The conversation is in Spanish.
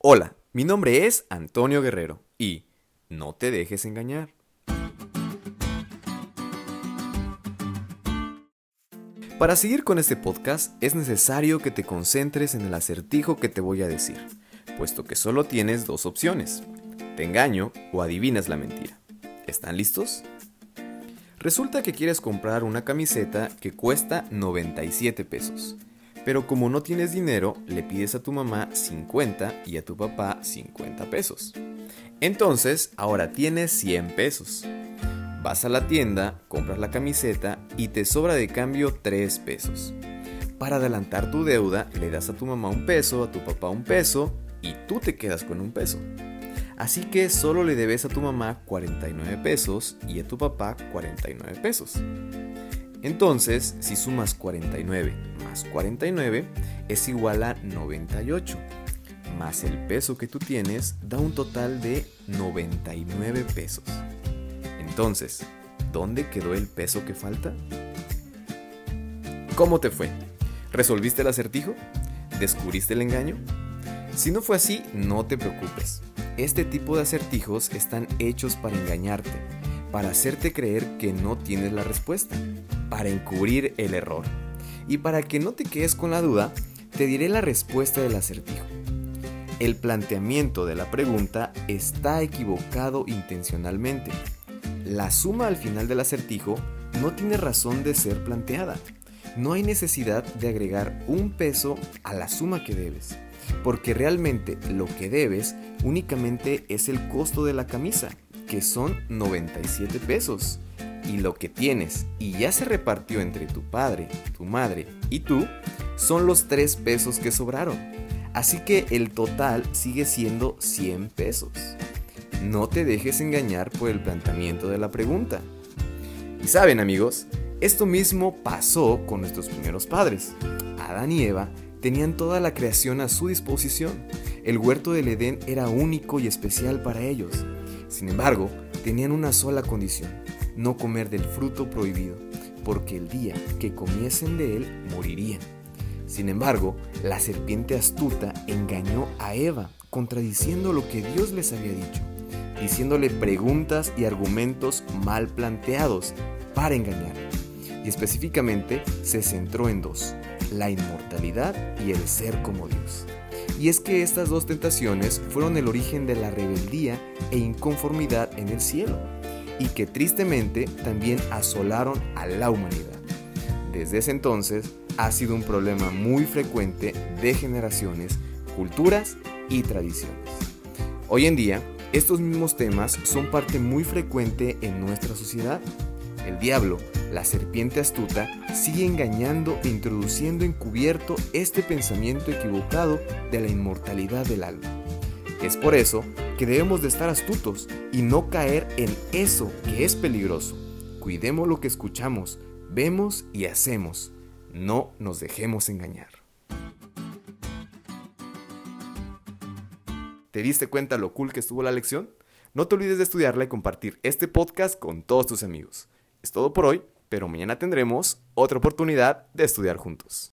Hola, mi nombre es Antonio Guerrero y no te dejes engañar. Para seguir con este podcast es necesario que te concentres en el acertijo que te voy a decir, puesto que solo tienes dos opciones, te engaño o adivinas la mentira. ¿Están listos? Resulta que quieres comprar una camiseta que cuesta 97 pesos, pero como no tienes dinero, le pides a tu mamá 50 y a tu papá 50 pesos. Entonces, ahora tienes 100 pesos. Vas a la tienda, compras la camiseta y te sobra de cambio 3 pesos. Para adelantar tu deuda, le das a tu mamá un peso, a tu papá un peso y tú te quedas con un peso. Así que solo le debes a tu mamá 49 pesos y a tu papá 49 pesos. Entonces, si sumas 49 más 49 es igual a 98, más el peso que tú tienes da un total de 99 pesos. Entonces, ¿dónde quedó el peso que falta? ¿Cómo te fue? ¿Resolviste el acertijo? ¿Descubriste el engaño? Si no fue así, no te preocupes. Este tipo de acertijos están hechos para engañarte, para hacerte creer que no tienes la respuesta, para encubrir el error. Y para que no te quedes con la duda, te diré la respuesta del acertijo. El planteamiento de la pregunta está equivocado intencionalmente la suma al final del acertijo no tiene razón de ser planteada. No hay necesidad de agregar un peso a la suma que debes, porque realmente lo que debes únicamente es el costo de la camisa, que son 97 pesos. Y lo que tienes y ya se repartió entre tu padre, tu madre y tú son los 3 pesos que sobraron. Así que el total sigue siendo 100 pesos. No te dejes engañar por el planteamiento de la pregunta. Y saben amigos, esto mismo pasó con nuestros primeros padres. Adán y Eva tenían toda la creación a su disposición. El huerto del Edén era único y especial para ellos. Sin embargo, tenían una sola condición, no comer del fruto prohibido, porque el día que comiesen de él morirían. Sin embargo, la serpiente astuta engañó a Eva, contradiciendo lo que Dios les había dicho diciéndole preguntas y argumentos mal planteados para engañar. Y específicamente se centró en dos, la inmortalidad y el ser como Dios. Y es que estas dos tentaciones fueron el origen de la rebeldía e inconformidad en el cielo, y que tristemente también asolaron a la humanidad. Desde ese entonces ha sido un problema muy frecuente de generaciones, culturas y tradiciones. Hoy en día, estos mismos temas son parte muy frecuente en nuestra sociedad. El diablo, la serpiente astuta, sigue engañando e introduciendo encubierto este pensamiento equivocado de la inmortalidad del alma. Es por eso que debemos de estar astutos y no caer en eso que es peligroso. Cuidemos lo que escuchamos, vemos y hacemos. No nos dejemos engañar. ¿Te diste cuenta lo cool que estuvo la lección? No te olvides de estudiarla y compartir este podcast con todos tus amigos. Es todo por hoy, pero mañana tendremos otra oportunidad de estudiar juntos.